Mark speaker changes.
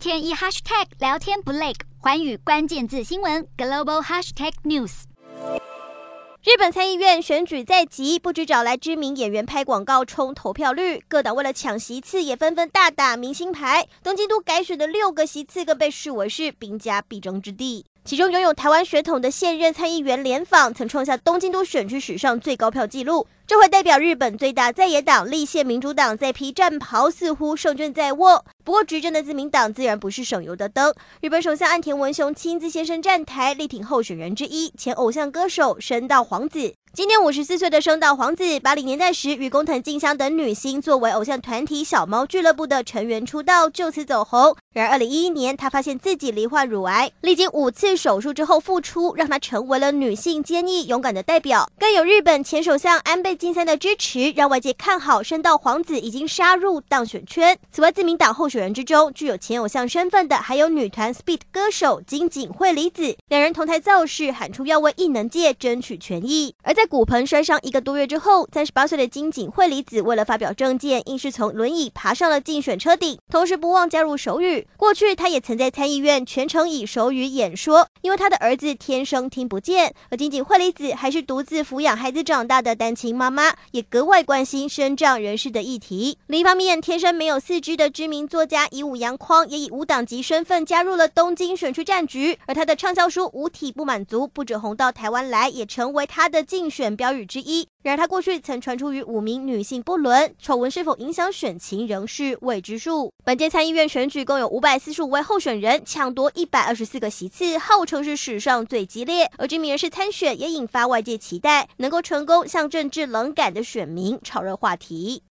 Speaker 1: 天一 hashtag 聊天不累，寰宇关键字新闻 global hashtag news。
Speaker 2: 日本参议院选举在即，不止找来知名演员拍广告冲投票率，各党为了抢席次也纷纷大打明星牌。东京都改选的六个席次更被视为是兵家必争之地。其中拥有台湾血统的现任参议员联访，曾创下东京都选区史上最高票纪录。这回代表日本最大在野党立宪民主党再披战袍，似乎胜券在握。不过执政的自民党自然不是省油的灯。日本首相岸田文雄亲自现身站台，力挺候选人之一前偶像歌手深稻晃子。今年五十四岁的深稻晃子，八零年代时与工藤静香等女星作为偶像团体小猫俱乐部的成员出道，就此走红。然而二零一一年，她发现自己罹患乳癌，历经五次手术之后复出，让她成为了女性坚毅勇敢的代表。更有日本前首相安倍晋三的支持，让外界看好深稻晃子已经杀入当选圈。此外，自民党候选人之中具有前偶像身份的，还有女团 SPEED 歌手金井惠梨子，两人同台造势，喊出要为艺能界争取权益。而在骨盆摔伤一个多月之后，三十八岁的金井惠梨子为了发表政见，硬是从轮椅爬上了竞选车顶，同时不忘加入手语。过去他也曾在参议院全程以手语演说，因为他的儿子天生听不见。而金井惠梨子还是独自抚养孩子长大的单亲妈妈，也格外关心身障人士的议题。另一方面，天生没有四肢的知名作家以武洋匡也以无党籍身份加入了东京选区战局，而他的畅销书《五体不满足》不止红到台湾来，也成为他的竞选标语之一。然而，他过去曾传出与五名女性不伦，丑闻是否影响选情仍是未知数。本届参议院选举共有五百四十五位候选人，抢夺一百二十四个席次，号称是史上最激烈。而知名人士参选也引发外界期待，能够成功向政治冷感的选民炒热话题。